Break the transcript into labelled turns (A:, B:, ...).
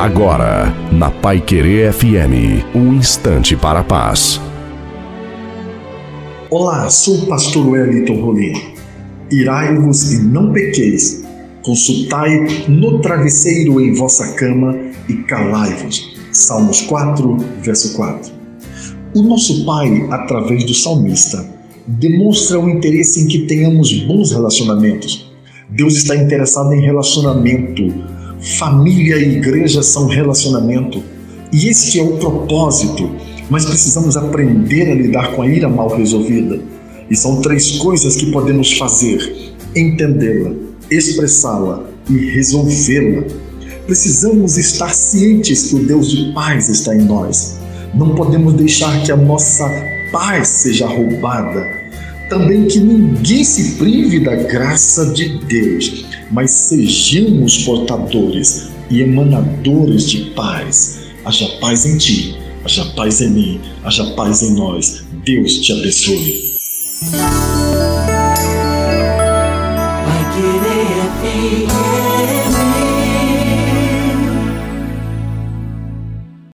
A: Agora, na Pai Querer FM, um instante para a paz.
B: Olá, sou o pastor Wellington Rolim. Irai-vos e não pequeis. Consultai no travesseiro em vossa cama e calai-vos. Salmos 4, verso 4. O nosso Pai, através do salmista, demonstra o interesse em que tenhamos bons relacionamentos. Deus está interessado em relacionamento Família e igreja são relacionamento. E este é o propósito. Mas precisamos aprender a lidar com a ira mal resolvida. E são três coisas que podemos fazer: entendê-la, expressá-la e resolvê-la. Precisamos estar cientes que o Deus de paz está em nós. Não podemos deixar que a nossa paz seja roubada também que ninguém se prive da graça de Deus, mas sejamos portadores e emanadores de paz. Haja paz em ti, haja paz em mim, haja paz em nós. Deus te abençoe. Vai querer,